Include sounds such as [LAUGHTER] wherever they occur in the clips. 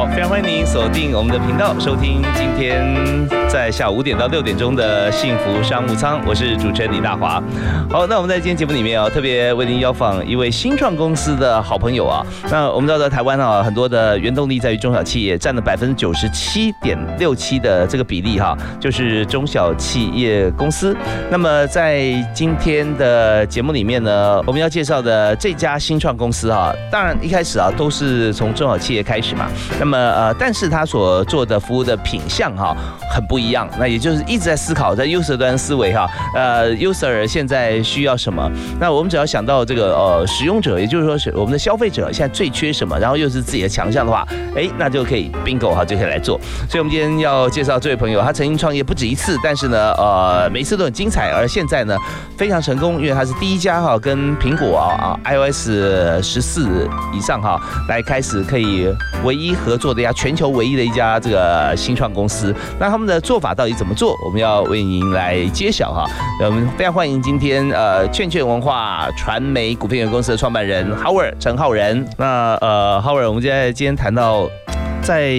好，非常欢迎您锁定我们的频道，收听今天在下午五点到六点钟的幸福商务舱，我是主持人李大华。好，那我们在今天节目里面啊，特别为您邀访一位新创公司的好朋友啊。那我们知道在台湾啊，很多的原动力在于中小企业，占了百分之九十七点六七的这个比例哈，就是中小企业公司。那么在今天的节目里面呢，我们要介绍的这家新创公司啊，当然一开始啊都是从中小企业开。始嘛？那么那么呃，但是他所做的服务的品相哈很不一样。那也就是一直在思考在 user 端思维哈，呃，user 现在需要什么？那我们只要想到这个呃使用者，也就是说是我们的消费者现在最缺什么，然后又是自己的强项的话，哎，那就可以 bingo 哈就可以来做。所以我们今天要介绍这位朋友，他曾经创业不止一次，但是呢，呃，每次都很精彩，而现在呢非常成功，因为他是第一家哈跟苹果啊啊 iOS 十四以上哈来开始可以。唯一合作的一家全球唯一的一家这个新创公司，那他们的做法到底怎么做？我们要为您来揭晓哈。我们非常欢迎今天呃券券文化传媒股份有限公司的创办人 Howard 陈浩仁。那呃 Howard，我们现在今天谈到在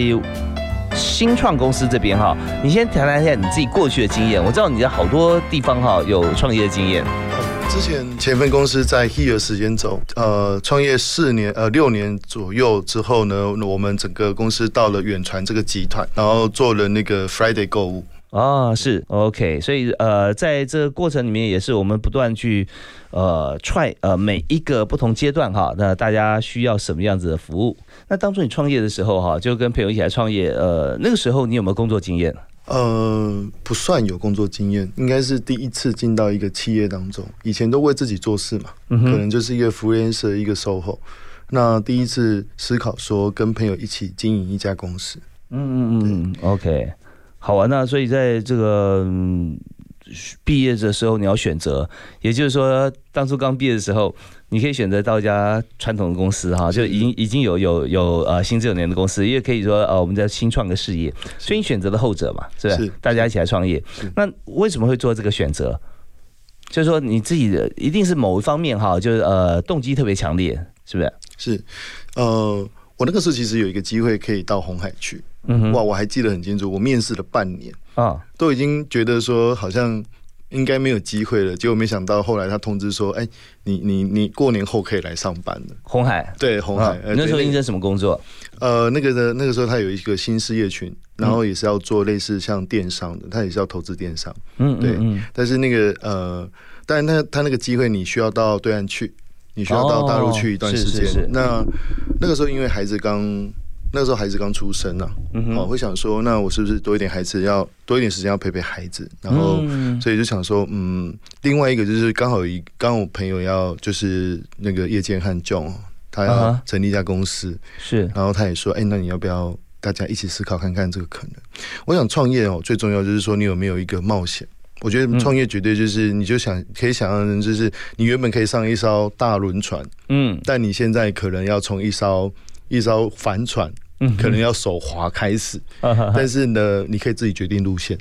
新创公司这边哈，你先谈谈一下你自己过去的经验。我知道你在好多地方哈有创业的经验。之前前份公司在 Here 时间轴，呃，创业四年呃六年左右之后呢，我们整个公司到了远传这个集团，然后做了那个 Friday 购物啊，是 OK，所以呃，在这个过程里面也是我们不断去呃 try 呃每一个不同阶段哈，那大家需要什么样子的服务？那当初你创业的时候哈，就跟朋友一起来创业，呃，那个时候你有没有工作经验？呃，不算有工作经验，应该是第一次进到一个企业当中。以前都为自己做事嘛，可能就是一个 freelancer 一个 SOHO。那第一次思考说跟朋友一起经营一家公司。嗯嗯嗯，OK，好啊。那所以在这个毕业的时候，你要选择，也就是说，当初刚毕业的时候。你可以选择到一家传统的公司哈，就已经已经有有有呃新资有年的公司，也可以说呃我们在新创个事业，所以你选择了后者嘛，是不是？大家一起来创业。那为什么会做这个选择？就是说你自己的一定是某一方面哈，就是呃动机特别强烈，是不是？是，呃，我那个时候其实有一个机会可以到红海去，嗯哇，我还记得很清楚，我面试了半年啊，都已经觉得说好像。应该没有机会了，结果没想到后来他通知说：“哎，你你你过年后可以来上班了。”红海对红海，那时候应征什么工作？呃，那个的那个时候他有一个新事业群，然后也是要做类似像电商的，他也是要投资电商。嗯，对。但是那个呃，但是他他那个机会你需要到对岸去，你需要到大陆去一段时间。那那个时候因为孩子刚。那个时候孩子刚出生呢，哦，会想说，那我是不是多一点孩子，要多一点时间要陪陪孩子，然后，所以就想说，嗯，另外一个就是刚好一刚我朋友要就是那个叶建汉 John，他要成立一家公司，是，然后他也说，哎，那你要不要大家一起思考看看这个可能？我想创业哦，最重要就是说你有没有一个冒险？我觉得创业绝对就是你就想可以想象，就是你原本可以上一艘大轮船，嗯，但你现在可能要从一艘一艘帆船。可能要手滑开始，但是呢，你可以自己决定路线，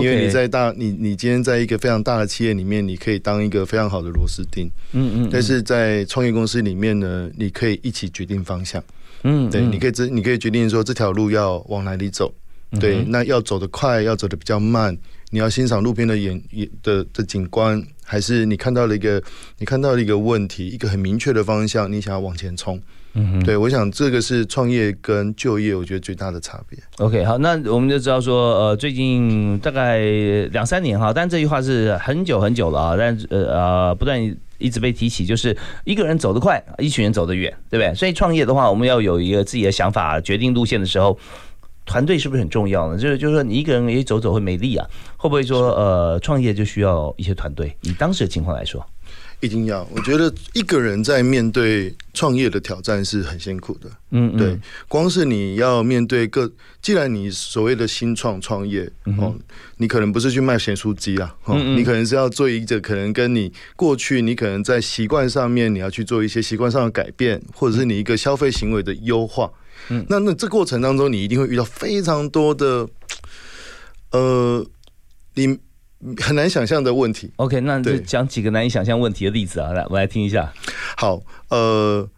因为你在大你你今天在一个非常大的企业里面，你可以当一个非常好的螺丝钉，嗯嗯，但是在创业公司里面呢，你可以一起决定方向，嗯，对，你可以这你可以决定说这条路要往哪里走，对，那要走得快，要走得比较慢，你要欣赏路边的眼的的景观，还是你看到了一个你看到了一个问题，一个很明确的方向，你想要往前冲。嗯，对，我想这个是创业跟就业，我觉得最大的差别。OK，好，那我们就知道说，呃，最近大概两三年哈，但这句话是很久很久了啊，但呃呃，不断一直被提起，就是一个人走得快，一群人走得远，对不对？所以创业的话，我们要有一个自己的想法，决定路线的时候，团队是不是很重要呢？就是就是说，你一个人也走走会没力啊，会不会说呃，创业就需要一些团队？以当时的情况来说，一定要。我觉得一个人在面对创业的挑战是很辛苦的。嗯，对，光是你要面对各，既然你所谓的新创创业哦，你可能不是去卖咸酥鸡啊，哦，你可能是要做一个可能跟你过去你可能在习惯上面你要去做一些习惯上的改变，或者是你一个消费行为的优化。嗯，那那这过程当中，你一定会遇到非常多的，呃，你很难想象的问题。OK，那就讲几个难以想象问题的例子啊，来，我来听一下。好，呃，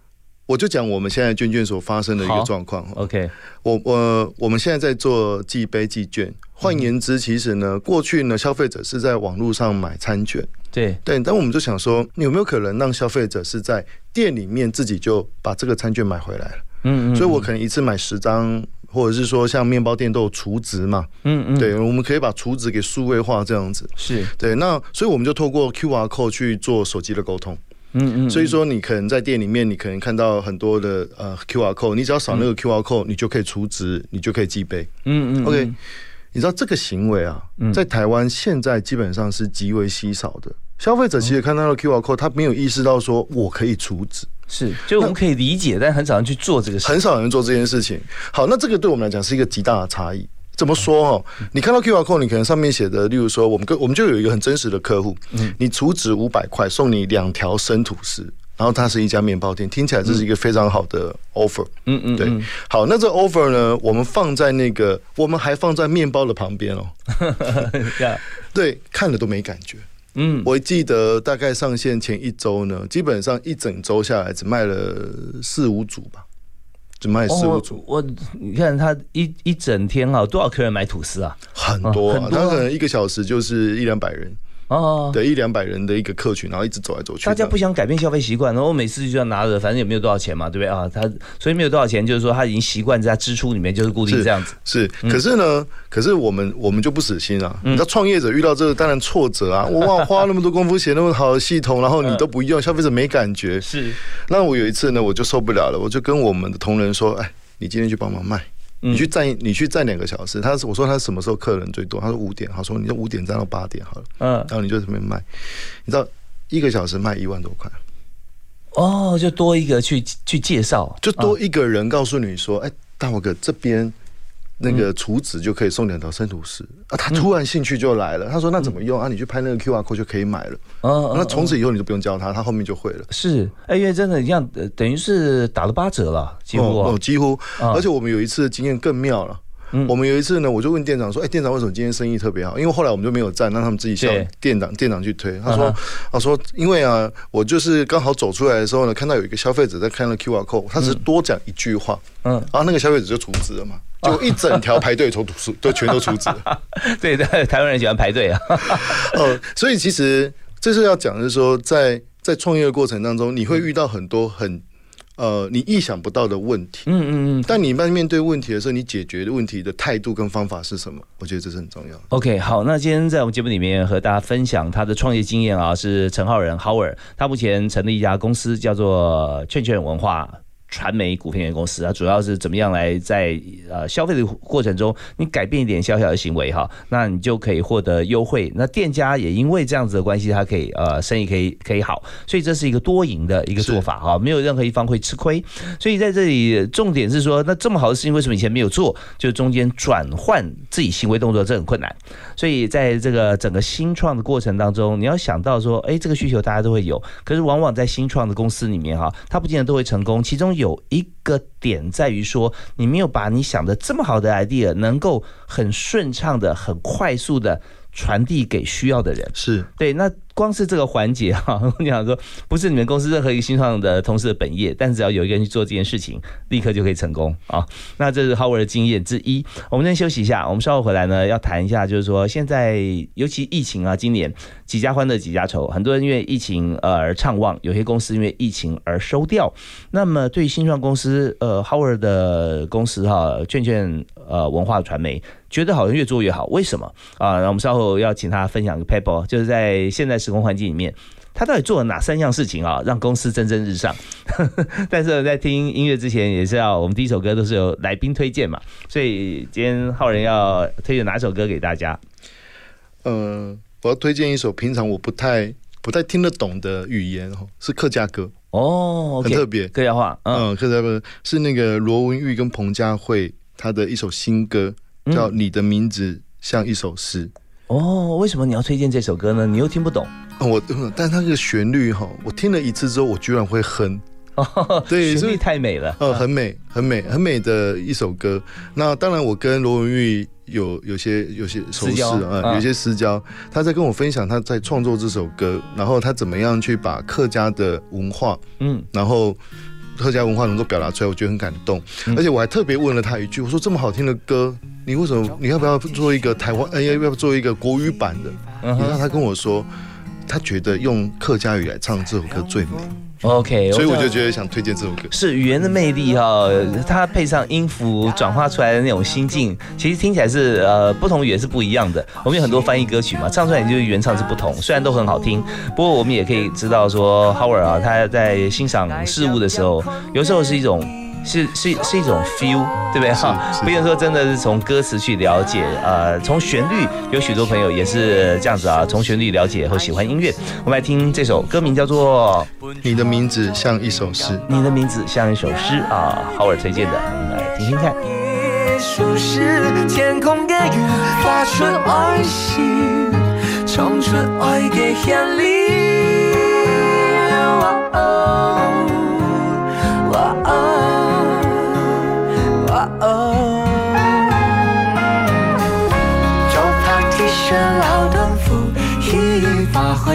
我就讲我们现在卷卷所发生的一个状况。OK，我我我们现在在做寄杯寄卷，换言之，其实呢，过去呢，消费者是在网络上买餐券。对对，但我们就想说，有没有可能让消费者是在店里面自己就把这个餐券买回来了？嗯嗯，所以我可能一次买十张，或者是说像面包店都有储值嘛，嗯嗯，对，我们可以把储值给数位化这样子，是。对，那所以我们就透过 QR code 去做手机的沟通，嗯嗯，所以说你可能在店里面，你可能看到很多的呃 QR code，你只要扫那个 QR code，你就可以储值，你就可以寄杯，嗯嗯，OK，你知道这个行为啊，在台湾现在基本上是极为稀少的，消费者其实看到了 QR code，他没有意识到说我可以储值。是，就我们可以理解，但很少人去做这个事，很少人做这件事情。好，那这个对我们来讲是一个极大的差异。怎么说哈？你看到 QR code，你可能上面写的，例如说，我们跟我们就有一个很真实的客户，嗯，你储值五百块，送你两条生吐司，然后它是一家面包店，听起来这是一个非常好的 offer。嗯嗯，对。好，那这 offer 呢，我们放在那个，我们还放在面包的旁边哦。[LAUGHS] 对，看了都没感觉。嗯，我记得大概上线前一周呢，基本上一整周下来只卖了四五组吧，只卖四五组。我你看他一一整天啊，多少客人买吐司啊？很多啊，他可能一个小时就是一两百人。哦，对，一两百人的一个客群，然后一直走来走去。大家不想改变消费习惯，然后我每次就要拿着，反正也没有多少钱嘛，对不对啊？他所以没有多少钱，就是说他已经习惯在支出里面就是固定这样子。是，可是呢，可是我们我们就不死心啊！你知道创业者遇到这个当然挫折啊！我 [LAUGHS] 哇，花那么多功夫写那么好的系统，然后你都不用，[LAUGHS] 消费者没感觉。是，那我有一次呢，我就受不了了，我就跟我们的同仁说：“哎，你今天去帮忙卖。”你去站，你去站两个小时。他我说他什么时候客人最多？他说五点。他说你就五点站到八点好了。嗯，然后你就这边卖，你知道一个小时卖一万多块。哦，就多一个去去介绍，就多一个人告诉你说，哎，大伙哥这边。那个厨子就可以送两条生吐司啊！他突然兴趣就来了，他说：“那怎么用啊？你去拍那个 Q R code 就可以买了。”嗯，那从此以后你就不用教他，他后面就会了。是，哎，因为真的，你像等于是打了八折了，几乎哦，几乎。而且我们有一次经验更妙了。我们有一次呢，我就问店长说：“哎，店长为什么今天生意特别好？”因为后来我们就没有站，让他们自己叫店长店长去推。他说：“他说因为啊，我就是刚好走出来的时候呢，看到有一个消费者在看了 Q R code，他只是多讲一句话，嗯，然后那个消费者就出资了嘛。”就一整条排队从出都全都出资，[LAUGHS] 对对，台湾人喜欢排队啊。呃，[LAUGHS] 所以其实这是要讲的是说，在在创业的过程当中，你会遇到很多很呃你意想不到的问题。嗯嗯嗯。但你在面对问题的时候，你解决的问题的态度跟方法是什么？我觉得这是很重要。OK，好，那今天在我们节目里面和大家分享他的创业经验啊，是陈浩仁 Howard，他目前成立一家公司叫做券券文化。传媒股份有限公司啊，主要是怎么样来在呃消费的过程中，你改变一点小小的行为哈，那你就可以获得优惠。那店家也因为这样子的关系，他可以呃生意可以可以好，所以这是一个多赢的一个做法哈，没有任何一方会吃亏。所以在这里重点是说，那这么好的事情为什么以前没有做？就中间转换自己行为动作这很困难。所以在这个整个新创的过程当中，你要想到说，哎，这个需求大家都会有，可是往往在新创的公司里面哈，它不见得都会成功，其中有。有一个点在于说，你没有把你想的这么好的 idea 能够很顺畅的、很快速的传递给需要的人，是对那。光是这个环节哈，[LAUGHS] 我想说，不是你们公司任何一个新创的同事的本业，但只要有一个人去做这件事情，立刻就可以成功啊。那这是 Howard 的经验之一。我们先休息一下，我们稍后回来呢，要谈一下，就是说现在尤其疫情啊，今年几家欢乐几家愁，很多人因为疫情而畅旺，有些公司因为疫情而收掉。那么对新创公司，呃，Howard 的公司哈，券券呃文化传媒，觉得好像越做越好，为什么啊？那我们稍后要请他分享一个 paper，就是在现在。时空环境里面，他到底做了哪三样事情啊，让公司蒸蒸日上？[LAUGHS] 但是在听音乐之前，也是要我们第一首歌都是由来宾推荐嘛，所以今天浩仁要推荐哪首歌给大家？呃，我要推荐一首平常我不太不太听得懂的语言哦，是客家歌哦，很特别，客家话，嗯，客家歌是那个罗文玉跟彭佳慧他的一首新歌，叫《你的名字像一首诗》。哦，为什么你要推荐这首歌呢？你又听不懂。我，但它这个旋律哈，我听了一次之后，我居然会哼。哦，[LAUGHS] 对，旋律太美了。呃，很美，很美，很美的一首歌。那当然，我跟罗文玉有有些有些熟识啊，有些私交。他在跟我分享他在创作这首歌，然后他怎么样去把客家的文化，嗯，然后客家文化能够表达出来，我觉得很感动。而且我还特别问了他一句，我说这么好听的歌。你为什么？你要不要做一个台湾？哎，要不要做一个国语版的？然后他跟我说，他觉得用客家语来唱这首歌最美。OK，所以我就觉得想推荐这首歌。是语言的魅力哈，它配上音符转化出来的那种心境，其实听起来是呃不同语言是不一样的。我们有很多翻译歌曲嘛，唱出来就是原唱是不同，虽然都很好听。不过我们也可以知道说，Howard 啊，他在欣赏事物的时候，有时候是一种。是是是一种 feel，对不对哈？不用说真的是从歌词去了解，呃，从旋律，有许多朋友也是这样子啊，从旋律了解和喜欢音乐。我们来听这首歌名叫做《你的名字像一首诗》，你的名字像一首诗啊，浩尔推荐的，我们来听听看。天空的云发出爱心，唱出爱的旋律。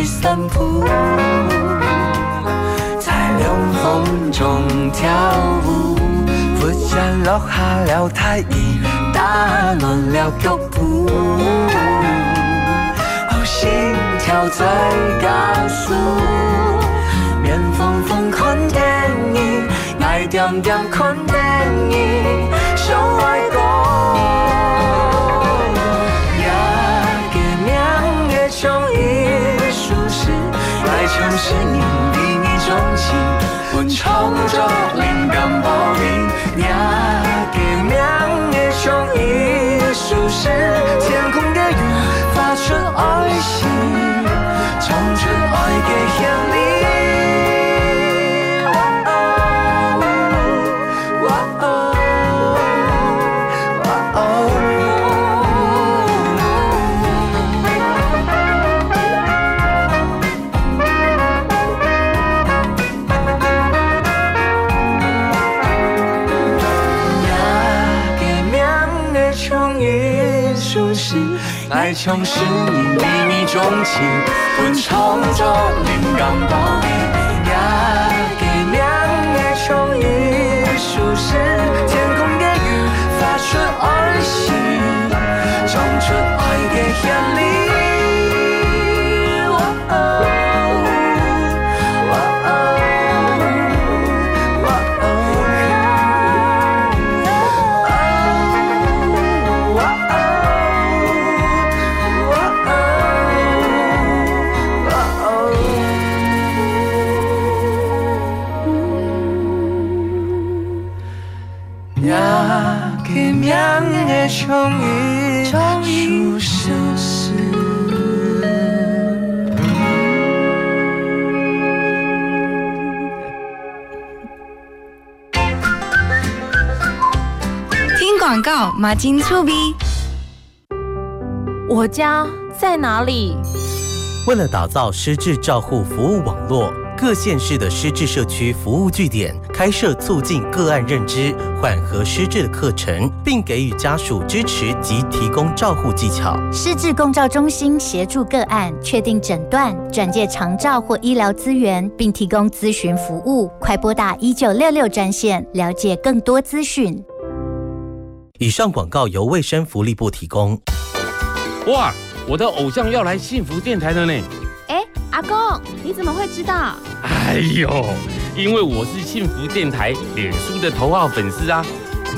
散步，在凉风中跳舞，不想落下了太阳，打乱了脚步。哦心跳在加速，面风风看电影，爱点点看电影，想爱过。是你比你钟情，阮创着灵感宝瓶，命给命的创意舒适，天空的云发出爱心，像是你秘密钟情，我创作灵感宝贝，也给两个创意舒适，天空的雨发出爱心，唱出爱的旋律。马金粗逼，我家在哪里？为了打造失智照护服务网络，各县市的失智社区服务据点开设促进个案认知、缓和失智的课程，并给予家属支持及提供照护技巧。失智共照中心协助个案确定诊断、转介长照或医疗资源，并提供咨询服务。快拨打一九六六专线，了解更多资讯。以上广告由卫生福利部提供。哇，我的偶像要来幸福电台了呢！哎，阿公，你怎么会知道？哎呦，因为我是幸福电台脸书的头号粉丝啊！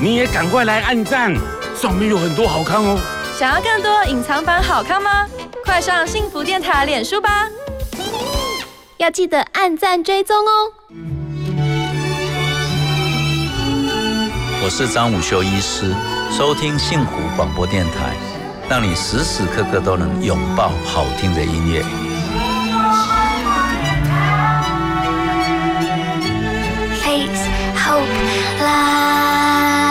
你也赶快来按赞，上面有很多好看哦。想要更多隐藏版好看吗？快上幸福电台脸书吧！要记得按赞追踪哦。我是张武修医师，收听幸福广播电台，让你时时刻刻都能拥抱好听的音乐。hope lies.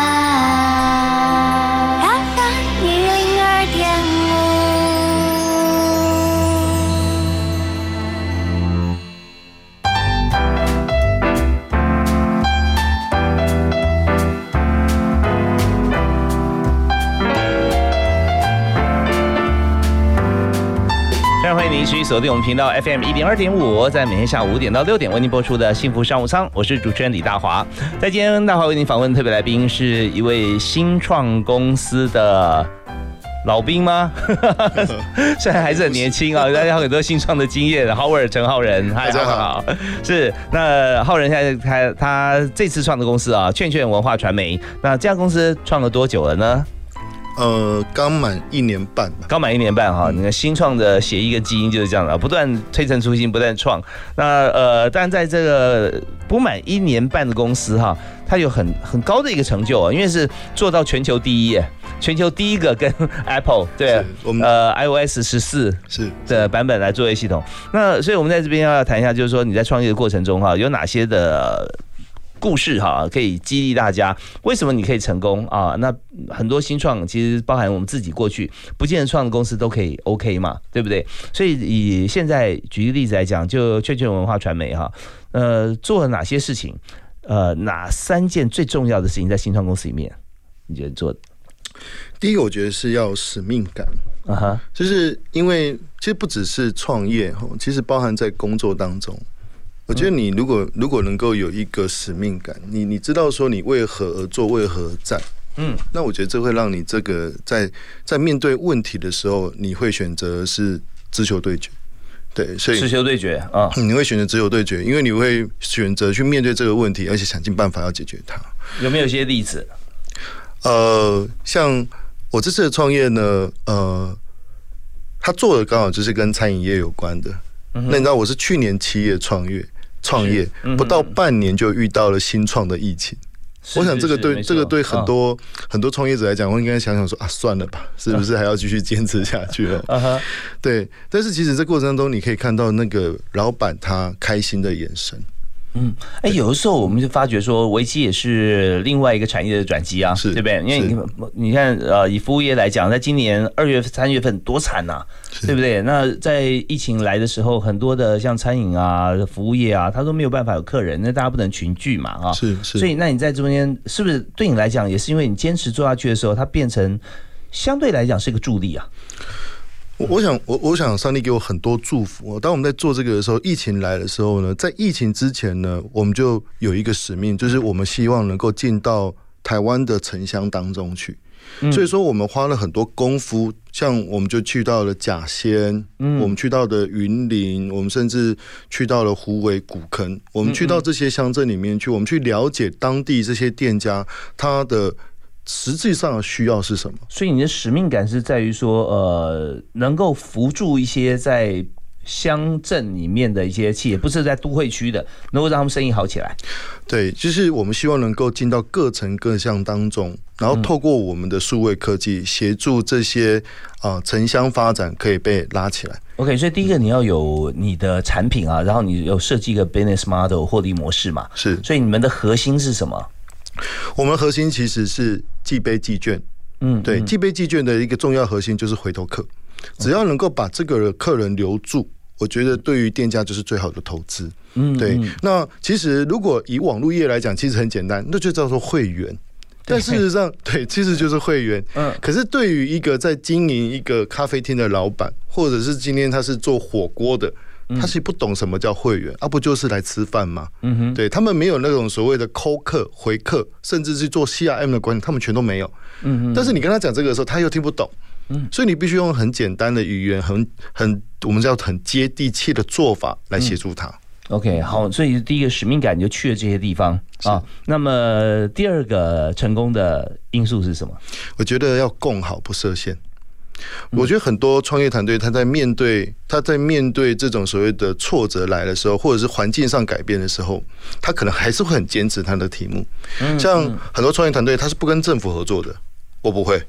锁定我们频道 FM 一零二点五，在每天下午五点到六点为您播出的幸福商务舱，我是主持人李大华。在今天大华为您访问的特别来宾是一位新创公司的。老兵吗？[LAUGHS] 虽然还是很年轻啊，[LAUGHS] 大家有很多新创的经验。浩尔陈浩仁，嗨，大家好好，是那浩仁现在他他这次创的公司啊，劝劝文化传媒。那这家公司创了多久了呢？呃，刚满一年半吧。刚满一年半哈，你看新创的协议跟基因就是这样的，不断推陈出新，不断创。那呃，但在这个不满一年半的公司哈，它有很很高的一个成就啊，因为是做到全球第一耶，全球第一个跟 [LAUGHS] Apple 对我们呃 iOS 十四是的版本来作业系统。那所以我们在这边要谈一下，就是说你在创业的过程中哈，有哪些的。故事哈，可以激励大家。为什么你可以成功啊？那很多新创其实包含我们自己过去不见得创的公司都可以 OK 嘛，对不对？所以以现在举个例子来讲，就圈圈文化传媒哈，呃，做了哪些事情？呃，哪三件最重要的事情在新创公司里面？你觉得做的？第一个，我觉得是要使命感，啊哈，就是因为其实不只是创业哈，其实包含在工作当中。我觉得你如果如果能够有一个使命感，你你知道说你为何而做，为何而战，嗯，那我觉得这会让你这个在在面对问题的时候，你会选择是直球对决，对，所以直球对决啊，你会选择直球对决，因为你会选择去面对这个问题，而且想尽办法要解决它。有没有一些例子？呃，像我这次的创业呢，呃，他做的刚好就是跟餐饮业有关的。那你知道我是去年七月创业，创业嗯不到半年就遇到了新创的疫情。我想这个对这个对很多很多创业者来讲，我应该想想说啊，算了吧，是不是还要继续坚持下去了？[LAUGHS] 对，但是其实这过程当中，你可以看到那个老板他开心的眼神。嗯，哎，有的时候我们就发觉说，围棋也是另外一个产业的转机啊，是对不对？因为你看，你看，呃，以服务业来讲，在今年二月、三月份多惨呐、对不对？那在疫情来的时候，很多的像餐饮啊、服务业啊，他都没有办法有客人，那大家不能群聚嘛，啊，是是所以，那你在中间是不是对你来讲，也是因为你坚持做下去的时候，它变成相对来讲是一个助力啊？我我想，我我想，上帝给我很多祝福。当我们在做这个的时候，疫情来的时候呢，在疫情之前呢，我们就有一个使命，就是我们希望能够进到台湾的城乡当中去。所以说，我们花了很多功夫，像我们就去到了甲仙，嗯我们去到的云林，我们甚至去到了湖尾古坑，我们去到这些乡镇里面去，我们去了解当地这些店家他的实际上的需要是什么。所以你的使命感是在于说，呃，能够扶助一些在乡镇里面的一些企业，不是在都会区的，能够让他们生意好起来。对，就是我们希望能够进到各层各项当中，然后透过我们的数位科技协助这些啊、呃城乡发展可以被拉起来。OK，所以第一个你要有你的产品啊，然后你有设计一个 business model 获利模式嘛。是所以你们的核心是什么？我们核心其实是寄杯寄券，嗯，对，嗯寄杯寄券的一个重要核心就是回头客，只要能够把这个客人留住。我觉得对于店家就是最好的投资，嗯对嗯。那其实如果以网络业来讲，其实很简单，那就叫做会员。但事实上，[LAUGHS] 对，其实就是会员。嗯可是对于一个在经营一个咖啡厅的老板，或者是今天他是做火锅的，他是不懂什么叫会员，啊，不就是来吃饭吗？嗯哼，对他们没有那种所谓的扣客、回客，甚至是做 CRM 的管理，他们全都没有。嗯哼，但是你跟他讲这个的时候，他又听不懂。嗯所以你必须用很简单的语言，很很我们叫很接地气的做法来协助他。OK，好，所以第一个使命感你就去了这些地方啊。那么第二个成功的因素是什么？我觉得要共好不设限。我觉得很多创业团队，他在面对他在面对这种所谓的挫折来的时候，或者是环境上改变的时候，他可能还是会很坚持他的题目。像很多创业团队，他是不跟政府合作的，我不会。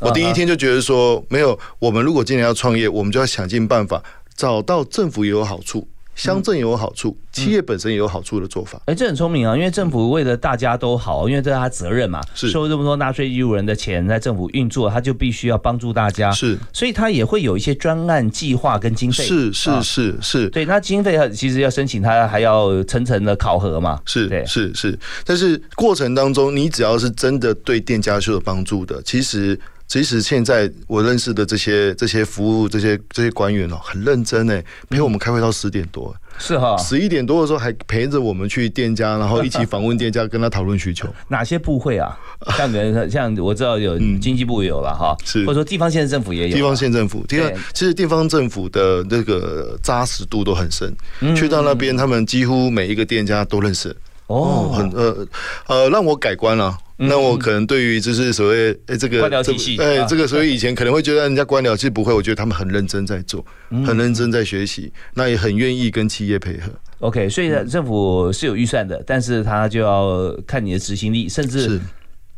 我第一天就觉得说，没有，我们如果今年要创业，我们就要想尽办法找到政府也有好处。乡镇也有好处，企业本身也有好处的做法。哎，这很聪明啊，因为政府为了大家都好，因为这是他责任嘛，是。收这么多纳税义务人的钱在政府运作，他就必须要帮助大家，是，所以他也会有一些专案计划跟经费，是是是是，对，那经费其实要申请，他还要层层的考核嘛，是是是，但是过程当中，你只要是真的对店家是有帮助的，其实。其实现在我认识的这些这些服务这些这些官员哦，很认真哎，陪我们开会到十点多，是哈，十一点多的时候还陪着我们去店家，然后一起访问店家，跟他讨论需求。[LAUGHS] 哪些部会啊？像人 [LAUGHS] 像我知道有经济部有了哈，是或者说地方县政府也有。地方县政府，地方其实地方政府的那个扎实度都很深，去到那边他们几乎每一个店家都认识。哦，很呃呃，让我改观了。那我可能对于就是所谓哎这个官僚体系，哎这个所以以前可能会觉得人家官僚，其实不会。我觉得他们很认真在做，很认真在学习，那也很愿意跟企业配合。OK，所以政府是有预算的，但是他就要看你的执行力，甚至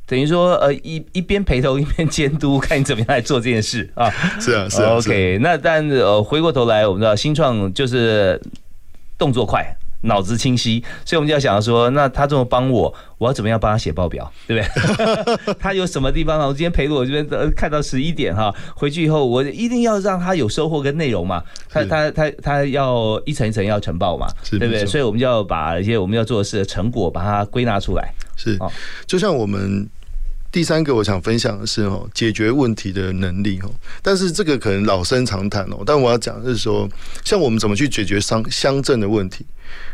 等于说呃一一边陪同一边监督，看你怎么样来做这件事啊。是啊，是啊。OK，那但呃回过头来，我们知道新创就是动作快。脑子清晰，所以我们就要想说，那他这么帮我，我要怎么样帮他写报表，对不对？[LAUGHS] 他有什么地方呢？我今天陪着我这边看到十一点哈，回去以后我一定要让他有收获跟内容嘛。他他他他要一层一层要呈报嘛，对不对？所以我们就要把一些我们要做的事的成果把它归纳出来。是，就像我们。第三个我想分享的是哦，解决问题的能力哦，但是这个可能老生常谈哦，但我要讲的是说，像我们怎么去解决乡乡镇的问题，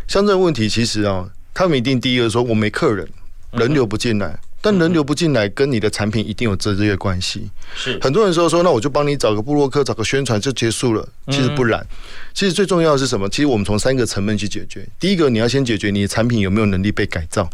乡镇问题其实啊，他们一定第一个说我没客人，人流不进来，但人流不进来跟你的产品一定有直接关系。是。很多人说说，那我就帮你找个布洛克，找个宣传就结束了，其实不然，其实最重要的是什么？其实我们从三个层面去解决，第一个你要先解决你的产品有没有能力被改造。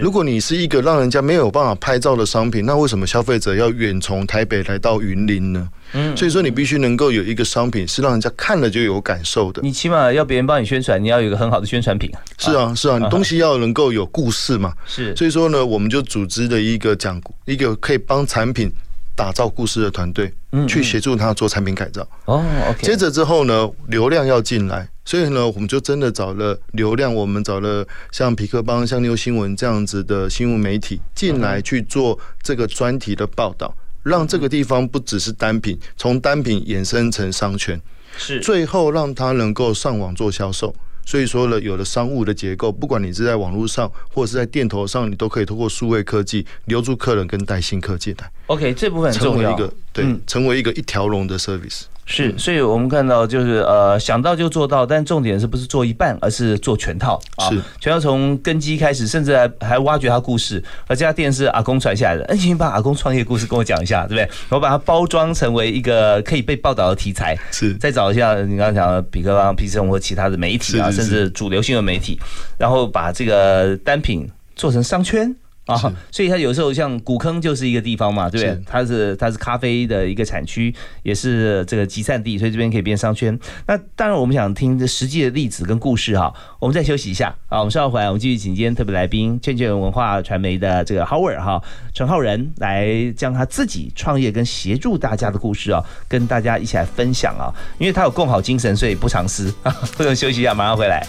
如果你是一个让人家没有办法拍照的商品，那为什么消费者要远从台北来到云林呢？嗯，所以说你必须能够有一个商品是让人家看了就有感受的。你起码要别人帮你宣传，你要有一个很好的宣传品啊。是啊，是啊，你东西要能够有故事嘛。是，所以说呢，我们就组织了一个讲一个可以帮产品打造故事的团队，嗯，去协助他做产品改造。哦，OK。接着之后呢，流量要进来。所以呢，我们就真的找了流量，我们找了像皮克邦、像牛新闻这样子的新闻媒体进来去做这个专题的报道，让这个地方不只是单品，从单品衍生成商圈，是最后让他能够上网做销售。所以说呢，有了商务的结构，不管你是在网络上或者是在店头上，你都可以通过数位科技留住客人跟带新客进来。OK，这部分成为一个对，成为一个一条龙的 service。是，所以我们看到就是呃想到就做到，但重点是不是做一半，而是做全套啊，全要从根基开始，甚至还还挖掘他故事。而这家店是阿公传下来的，哎，请把阿公创业故事跟我讲一下，对不对？我把它包装成为一个可以被报道的题材，是再找一下你刚刚讲的比克邦、皮森或其他的媒体啊，甚至主流新闻媒体，然后把这个单品做成商圈。啊，所以它有时候像古坑就是一个地方嘛，对不对？它是它是咖啡的一个产区，也是这个集散地，所以这边可以变商圈。那当然，我们想听这实际的例子跟故事哈。我们再休息一下啊，我们稍后回来，我们继续请今天特别来宾，圈圈文化传媒的这个 Howard 哈陈浩仁来将他自己创业跟协助大家的故事啊，跟大家一起来分享啊。因为他有共好精神，所以不藏私啊。[LAUGHS] 不能休息一下，马上回来。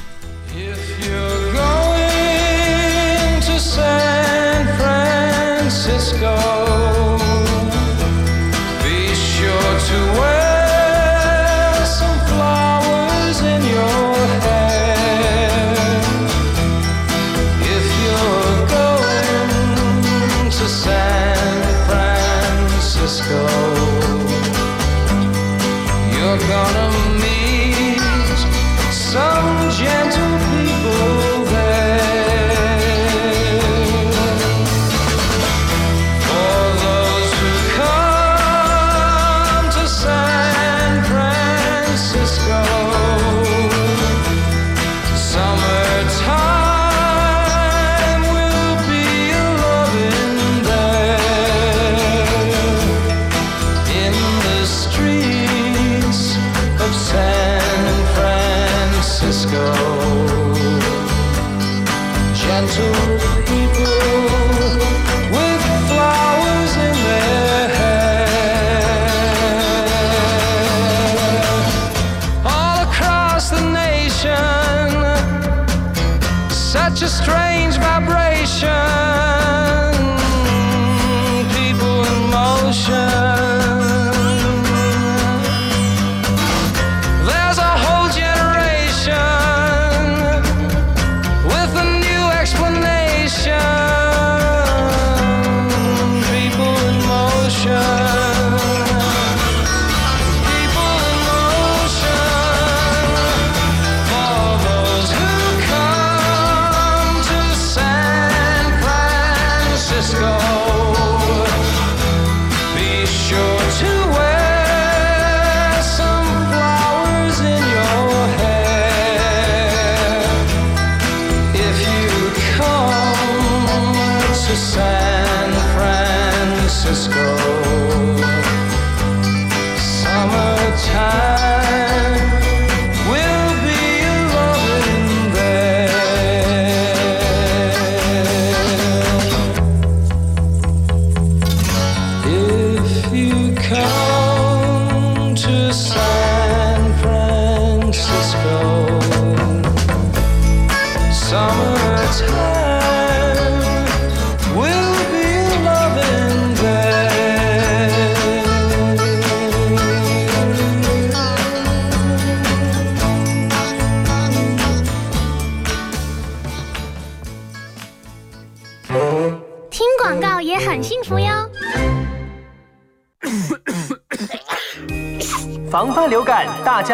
Francisco.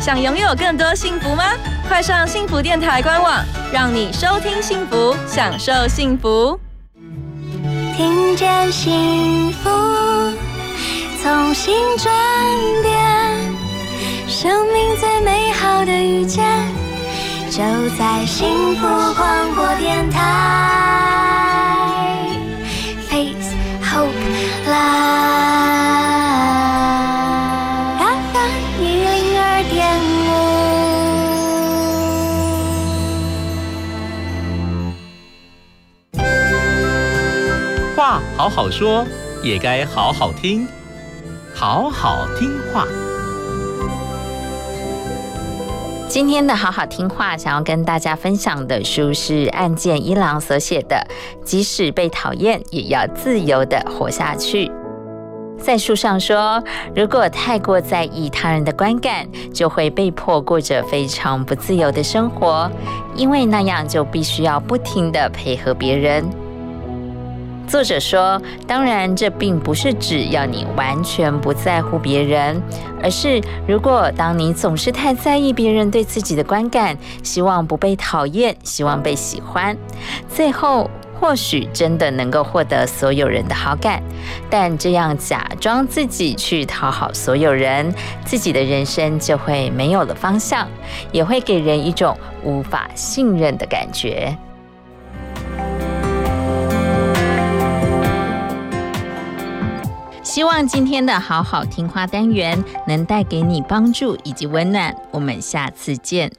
想拥有更多幸福吗？快上幸福电台官网，让你收听幸福，享受幸福。听见幸福，从心转变，生命最美好的遇见，就在幸福广播电台。Face Hope Live。好好说，也该好好听，好好听话。今天的好好听话，想要跟大家分享的书是岸见一郎所写的《即使被讨厌，也要自由的活下去》。在书上说，如果太过在意他人的观感，就会被迫过着非常不自由的生活，因为那样就必须要不停的配合别人。作者说，当然，这并不是指要你完全不在乎别人，而是如果当你总是太在意别人对自己的观感，希望不被讨厌，希望被喜欢，最后或许真的能够获得所有人的好感，但这样假装自己去讨好所有人，自己的人生就会没有了方向，也会给人一种无法信任的感觉。希望今天的好好听话单元能带给你帮助以及温暖。我们下次见。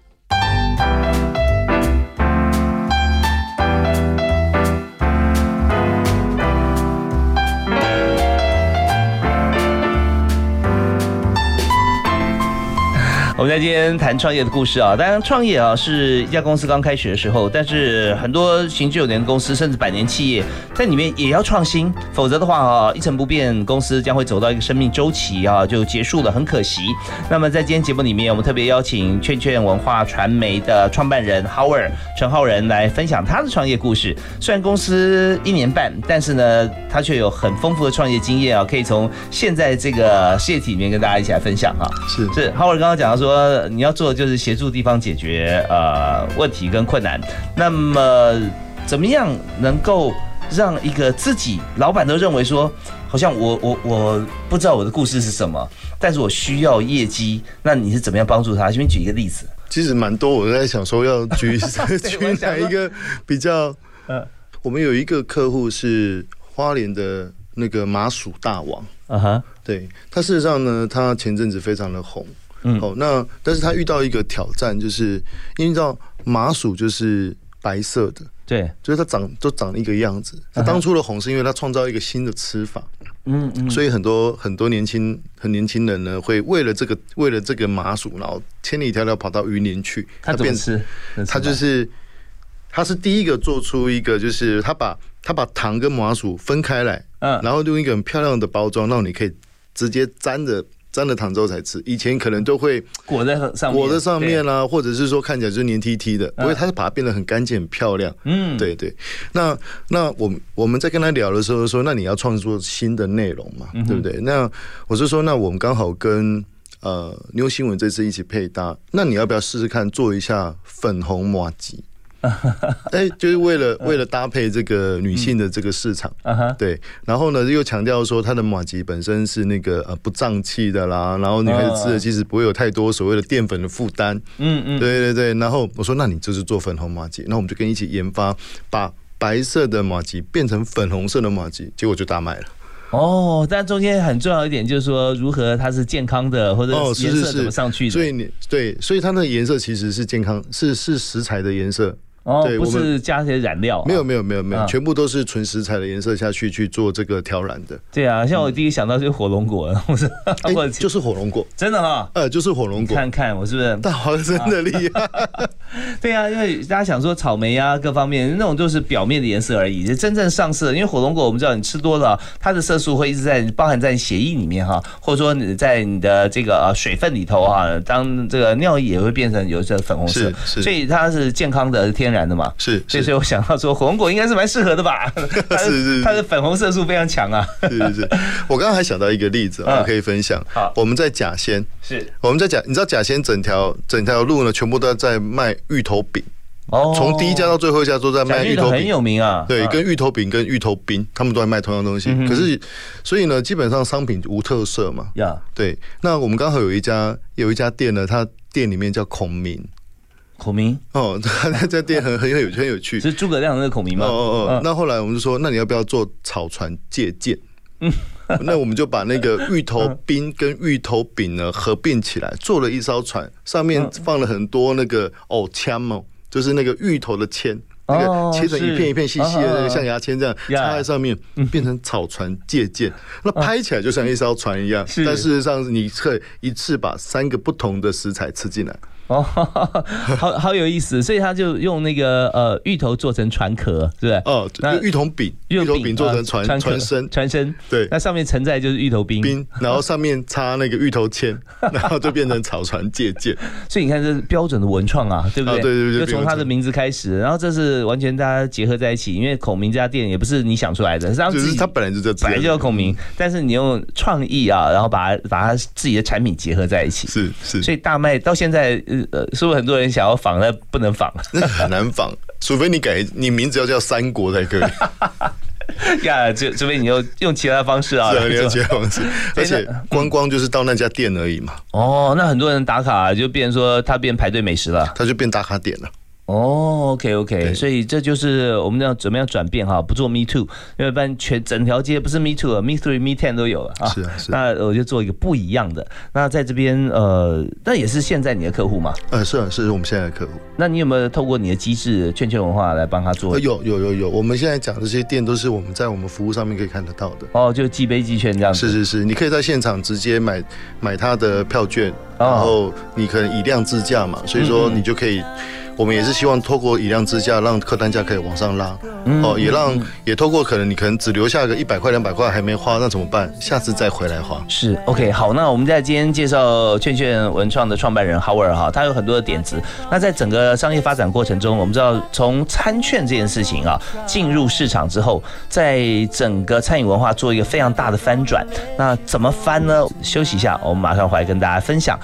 我我们在今天谈创业的故事啊，当然创业啊是一家公司刚开始的时候，但是很多行之有年的公司，甚至百年企业，在里面也要创新，否则的话啊，一成不变，公司将会走到一个生命周期啊就结束了，很可惜。那么在今天节目里面，我们特别邀请圈圈文化传媒的创办人 Howard 陈浩仁来分享他的创业故事。虽然公司一年半，但是呢，他却有很丰富的创业经验啊，可以从现在这个事业体里面跟大家一起来分享啊。是是，Howard 刚刚讲到说，你要做的就是协助地方解决呃问题跟困难。那么怎么样能够让一个自己老板都认为说，好像我我我不知道我的故事是什么，但是我需要业绩，那你是怎么样帮助他？先举一个例子。其实蛮多，我在想说要举 [LAUGHS] 对举哪一个比较呃。我们有一个客户是花莲的那个麻薯大王，啊哈，对他事实上呢，他前阵子非常的红，嗯。哦，那但是他遇到一个挑战，就是因为你知道麻薯就是白色的，对，就是它长都长一个样子。他当初的红是因为他创造一个新的吃法，嗯嗯，所以很多很多年轻很年轻人呢，会为了这个为了这个麻薯，然后千里迢迢跑到云林去，他怎么吃？他就是他是第一个做出一个，就是他把他把糖跟麻薯分开来，嗯。然后用一个很漂亮的包装，让你可以直接沾着沾了糖之后才吃。以前可能都会裹在上面，裹在上面啦、或者是说看起来就是黏 T T 的，不过它是把它变得很干净、很漂亮。嗯，对对，那那我们我们在跟他聊的时候说，那你要创作新的内容嘛，嗯对不对？那我是说，那我们刚好跟呃妞新闻这次一起配搭，那你要不要试试看做一下粉红马吉？[LAUGHS] 哎，就是为了为了搭配这个女性的这个市场，啊哈，对，然后呢又强调说它的马吉本身是那个呃不胀气的啦，然后女孩子吃的其实不会有太多所谓的淀粉的负担，嗯嗯，对对对，然后我说那你就是做粉红马吉，那我们就跟一起研发，把白色的马吉变成粉红色的马吉，结果就大卖了。哦，但中间很重要一点就是说，如何它是健康的，或者颜色怎么，上去的，所以你对，所以它的颜色其实是健康，是是食材的颜色。哦，不是加些染料啊，没有没有没有没有，啊全部都是纯食材的颜色下去去做这个挑染的。对啊，像我第一想到就是火龙果，[LAUGHS] 或者哎或者 [LAUGHS] 就是火龙果，真的哈，呃，就是火龙果。看看我是不是？大华真的厉害，[LAUGHS] 对啊，因为大家想说草莓啊，各方面那种都是表面的颜色而已，就真正上色。因为火龙果我们知道你吃多了，它的色素会一直在包含在血液里面哈，或者说你在你的这个呃水分里头哈，当这个尿液也会变成有这粉红色是，是所以它是健康的、天然的嘛。是所以，所以我想到说，火龙果应该是蛮适合的吧？[LAUGHS] 是是是它的粉红色素非常强啊。是是是。[LAUGHS] 我刚刚还想到一个例子，啊我可以分享。好我们在甲仙，是我们在甲，你知道甲仙整条整条路呢，全部都在卖芋头饼，哦从第一家到最后一家都在卖芋头饼。有名啊。对，啊跟芋头饼跟芋头冰，他们都在卖同样东西。嗯可是，所以呢，基本上商品无特色嘛。呀，对，那我们刚好有一家有一家店呢，它店里面叫孔明孔明哦，[LAUGHS] 他那家店很很有很有趣。是诸葛亮的那个孔明吗？哦哦哦嗯，那后来我们就说，那你要不要做草船借箭？嗯 [LAUGHS] 那我们就把那个芋头冰跟芋头饼呢合并起来，做了一艘船，上面放了很多那个藕签哦，就是那个芋头的签。那哦个切成一片一片细细的，那个像牙签这样插在上面，变成草船借箭。那拍起来就像一艘船一样，但事实上你可以一次把三个不同的食材吃进来。[LAUGHS] 哦，好好有意思，所以他就用那个呃芋头做成船壳，对不对？哦，那芋头饼，芋头饼做成船呃船身，船身，对。那上面承载就是芋头冰，冰，然后上面插那个芋头签，[LAUGHS] 然后就变成草船借箭。所以你看这是标准的文创啊，对不对？啊对对对就从他的名字开始，然后这是完全大家结合在一起，因为孔明这家店也不是你想出来的，是他们自己就是他本来就叫本来就叫孔明，但是你用创意啊，然后把它把它自己的产品结合在一起，是是，所以大麦到现在，呃呃，是不是很多人想要仿，但不能仿？[LAUGHS] 那很难仿，除非你改你名字要叫三国才可以。[LAUGHS] 呀，这除非你要用其他方式啊，是啊，你要来做结方式，而且观光就是到那家店而已嘛，哦，那很多人打卡就变说他变排队美食了。他就变打卡点了。哦，OK OK，所以这就是我们要怎么样转变哈，不做 Me Too，因为不然全整条街不是 Me Too 了，Me Three、Me Ten 都有了啊。是啊，是。那我就做一个不一样的。那在这边呃，那也是现在你的客户吗？呃，是啊，是我们现在的客户。那你有没有透过你的机制圈圈文化来帮他做？有有有有，我们现在讲这些店都是我们在我们服务上面可以看得到的。哦，就寄杯寄券这样子。是是是，你可以在现场直接买买他的票券，然后你可能以量制价嘛，所以说你就可以。我们也是希望透过以量制价，让客单价可以往上拉，哦，也让也透过可能你可能只留下个一百块两百块还没花，那怎么办？下次再回来花。是 OK 好，那我们在今天介绍券券文创的创办人 Howard 哈，他有很多的点子。那在整个商业发展过程中，我们知道从餐券这件事情啊进入市场之后，在整个餐饮文化做一个非常大的翻转。那怎么翻呢？休息一下，我们马上回来跟大家分享。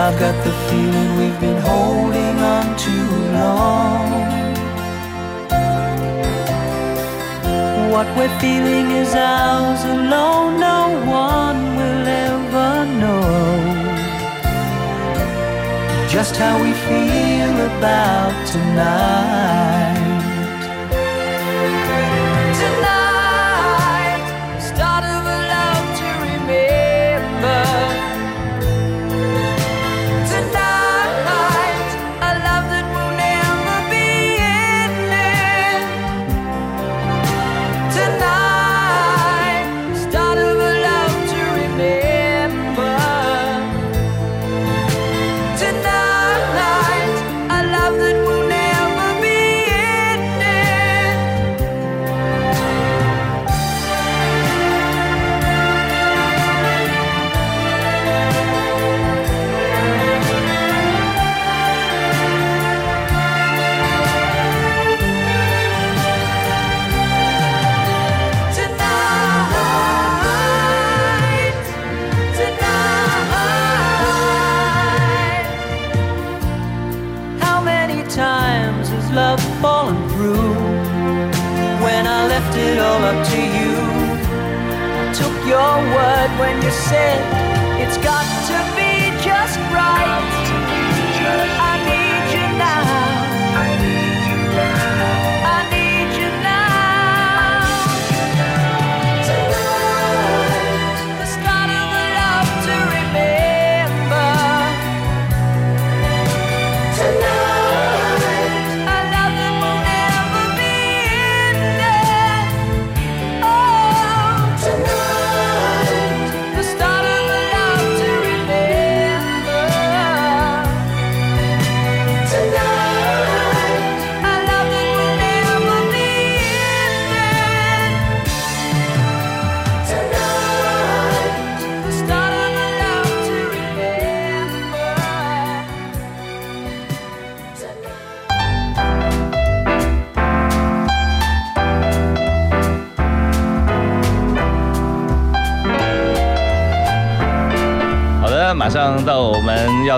I've got the feeling we've been holding on too long. What we're feeling is ours alone, no one will ever know just how we feel about tonight.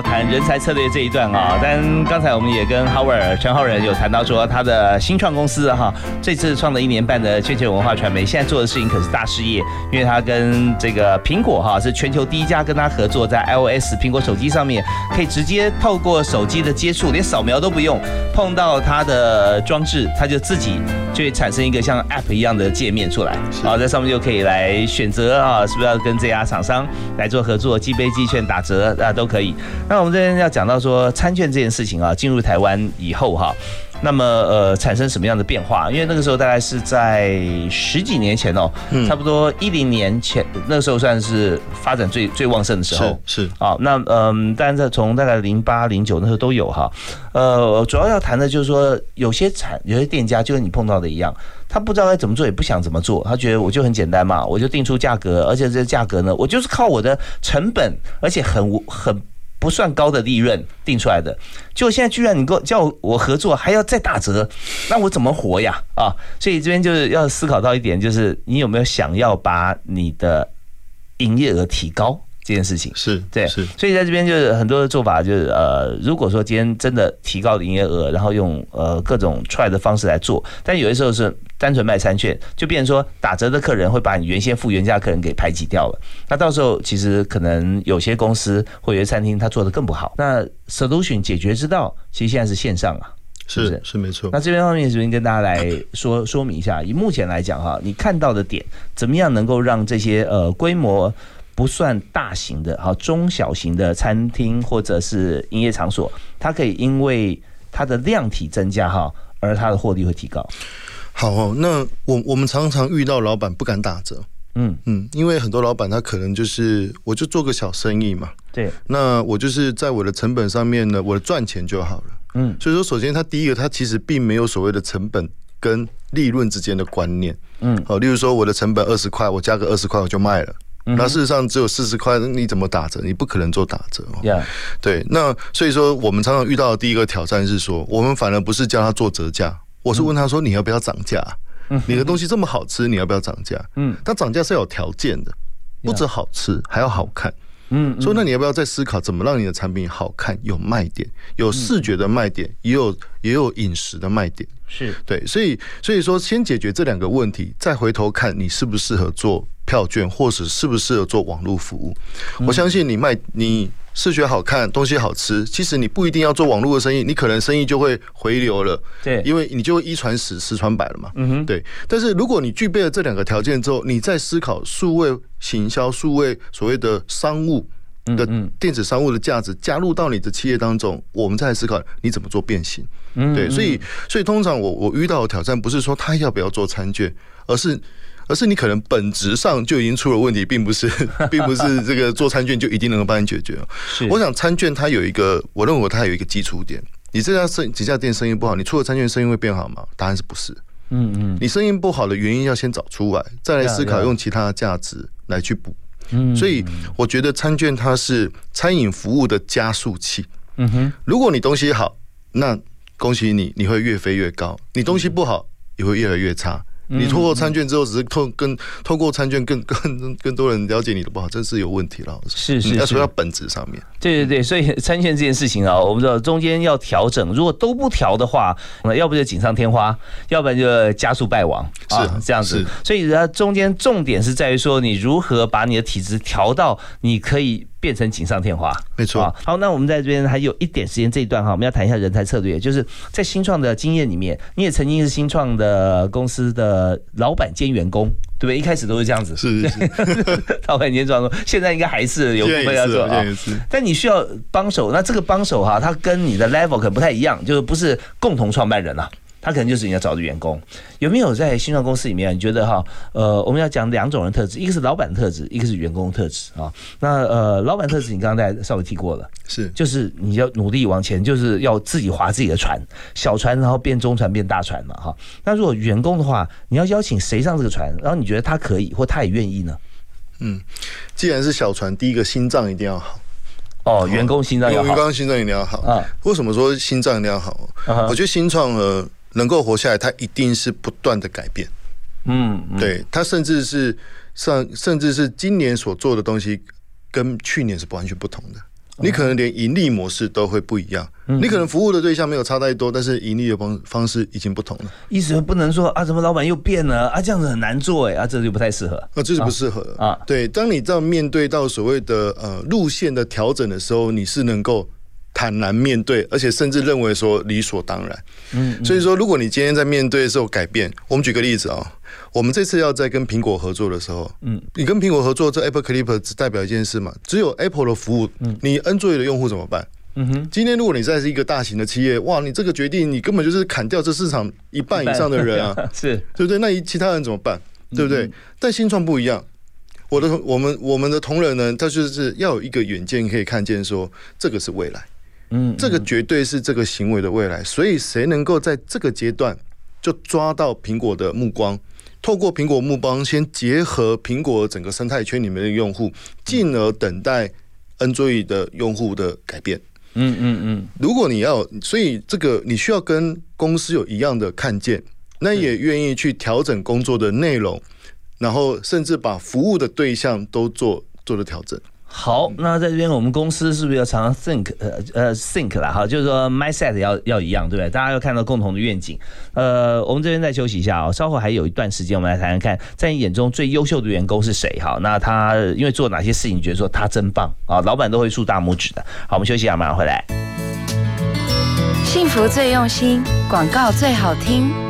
们要谈人才策略这一段啊。但刚才我们也跟 Howard 陈浩仁有谈到说，他的新创公司哈，这次创了一年半的圈圈文化传媒，现在做的事情可是大事业，因为他跟这个苹果哈是全球第一家跟他合作，在 iOS 苹果手机上面可以直接透过手机的接触，连扫描都不用，碰到他的装置，他就自己就会产生一个像 App 一样的界面出来，好，在上面就可以来选择啊，是不是要跟这家厂商来做合作，寄杯寄券打折啊都可以。那我们这边要讲到说餐券这件事情啊，进入台湾以后哈。那么呃，产生什么样的变化？因为那个时候大概是在十几年前哦，差不多一零年前，那个时候算是发展最最旺盛的时候。是是啊，那嗯，但是从大概零八零九那时候都有哈。呃，主要要谈的就是说，有些产有些店家就跟你碰到的一样，他不知道该怎么做，也不想怎么做，他觉得我就很简单嘛，我就定出价格，而且这个价格呢，我就是靠我的成本，而且很很不算高的利润定出来的，就现在居然你跟我叫我合作还要再打折，那我怎么活呀？啊，所以这边就是要思考到一点，就是你有没有想要把你的营业额提高？这件事情是对，是，所以在这边就是很多的做法，就是呃，如果说今天真的提高了营业额，然后用呃各种出来的方式来做，但有的时候是单纯卖餐券，就变成说打折的客人会把你原先付原价客人给排挤掉了。那到时候其实可能有些公司或有些餐厅他做的更不好。那 solution 解决之道，其实现在是线上啊，是不是？是没错。那这边方面这边跟大家来说说明一下，以目前来讲哈，你看到的点怎么样能够让这些呃规模。不算大型的，好中小型的餐厅或者是营业场所，它可以因为它的量体增加哈，而它的获利会提高。好哦，那我我们常常遇到老板不敢打折，嗯。嗯，因为很多老板他可能就是我就做个小生意嘛，对，那我就是在我的成本上面呢，我的赚钱就好了，嗯，所以说首先他第一个他其实并没有所谓的成本跟利润之间的观念，嗯，好，例如说我的成本二十块，我加个二十块我就卖了。那事实上只有四十块，你怎么打折？你不可能做打折。Yeah，对。那所以说，我们常常遇到的第一个挑战是说，我们反而不是叫他做折价，我是问他说，你要不要涨价？你的东西这么好吃，你要不要涨价？嗯，但涨价是有条件的，不止好吃，还要好看。嗯，所以那你要不要再思考，怎么让你的产品好看、有卖点、有视觉的卖点，也有也有饮食的卖点？是对。所以所以说，先解决这两个问题，再回头看你适不适合做。票券，或是适不适合做网络服务？我相信你卖你视觉好看，东西好吃，其实你不一定要做网络的生意，你可能生意就会回流了。对，因为你就会一传十，十传百了嘛。嗯哼，对。但是如果你具备了这两个条件之后，你再思考数位行销、数位所谓的商务的电子商务的价值加入到你的企业当中，我们再来思考你怎么做变形。嗯，对。所以，所以通常我我遇到的挑战不是说他要不要做餐券，而是。而是你可能本质上就已经出了问题，并不是，[LAUGHS] 并不是这个做餐券就一定能够帮你解决。是，我想餐券它有一个，我认为它有一个基础点。你这家生几家店生意不好，你出了餐券生意会变好吗？答案是不是。嗯嗯。你生意不好的原因要先找出来，再来思考用其他的价值来去补。嗯。所以我觉得餐券它是餐饮服务的加速器。嗯哼。如果你东西好，那恭喜你，你会越飞越高；你东西不好，也会越来越差。你透过餐券之后，只是透跟透过餐券更更更多人了解你的不好，真是有问题了。是是，要说到本质上面。对对对，所以餐券这件事情啊，我们知道中间要调整，如果都不调的话，那要不就锦上添花，要不然就加速败亡，是这样子。所以它中间重点是在于说，你如何把你的体质调到你可以。变成锦上添花，没错。好，那我们在这边还有一点时间，这一段哈，我们要谈一下人才策略。就是在新创的经验里面，你也曾经是新创的公司的老板兼员工，对不对？一开始都是这样子，是是是，[LAUGHS] 老板兼员工，现在应该还是有部分要做啊。但你需要帮手，那这个帮手哈，他跟你的 level 可能不太一样，就是不是共同创办人啊。他可能就是你要找的员工，有没有在新创公司里面？你觉得哈，呃，我们要讲两种人特质，一个是老板的特质，一个是员工的特质啊。那呃，老板特质你刚刚在稍微提过了，是，就是你要努力往前，就是要自己划自己的船，小船然后变中船变大船嘛哈。那如果员工的话，你要邀请谁上这个船？然后你觉得他可以或他也愿意呢？嗯，既然是小船，第一个心脏一定要好。哦，员工心脏要好，员工心脏一定要好啊。为什么说心脏一定要好？我觉得新创呃。能够活下来，它一定是不断的改变。嗯，对，它甚至是上，甚至是今年所做的东西跟去年是完全不同的。你可能连盈利模式都会不一样。你可能服务的对象没有差太多，但是盈利的方方式已经不同了。意思不能说啊，怎么老板又变了啊？这样子很难做哎啊，这就不太适合。啊，这是不适合啊。对，当你在面对到所谓的呃路线的调整的时候，你是能够。坦然面对，而且甚至认为说理所当然。嗯，所以说，如果你今天在面对的时候改变，我们举个例子啊，我们这次要在跟苹果合作的时候，嗯，你跟苹果合作，这 Apple Clip 只代表一件事嘛，只有 Apple 的服务，嗯，你 Android 的用户怎么办？嗯哼，今天如果你再是一个大型的企业，哇，你这个决定，你根本就是砍掉这市场一半以上的人啊，[LAUGHS] 是对不对？那其他人怎么办？对不对？但新创不一样，我的我们我们的同仁呢，他就是要有一个远见，可以看见说这个是未来。嗯，这个绝对是这个行为的未来，所以谁能够在这个阶段就抓到苹果的目光，透过苹果目光先结合苹果整个生态圈里面的用户，进而等待 Android 的用户的改变。嗯嗯嗯，如果你要，所以这个你需要跟公司有一样的看见，那也愿意去调整工作的内容，然后甚至把服务的对象都做做了调整。好，那在这边我们公司是不是要常常 think 呃呃 think 啦哈，就是说 mindset 要要一样，对不对？大家要看到共同的愿景。呃，我们这边再休息一下哦，稍后还有一段时间，我们来谈谈看，在你眼中最优秀的员工是谁？哈，那他因为做哪些事情，觉得说他真棒啊？老板都会竖大拇指的。好，我们休息一下，马上回来。幸福最用心，广告最好听。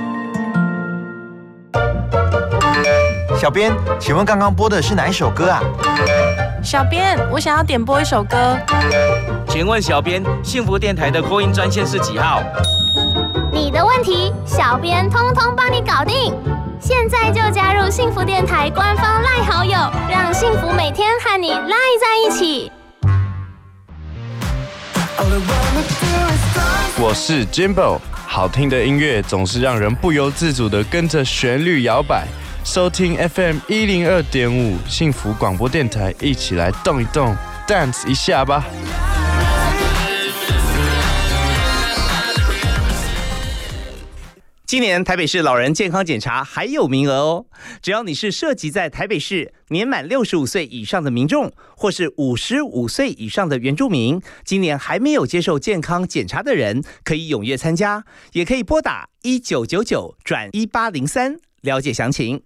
小编，请问刚刚播的是哪一首歌啊？小编，我想要点播一首歌。请问小编，幸福电台的扩音专线是几号？你的问题，小编通通帮你搞定。现在就加入幸福电台官方赖好友，让幸福每天和你赖在一起。我是 Jimbo，好听的音乐总是让人不由自主的跟着旋律摇摆。收听 FM 一零二点五幸福广播电台，一起来动一动，dance 一下吧。今年台北市老人健康检查还有名额哦，只要你是涉及在台北市年满六十五岁以上的民众，或是五十五岁以上的原住民，今年还没有接受健康检查的人，可以踊跃参加，也可以拨打一九九九转一八零三了解详情。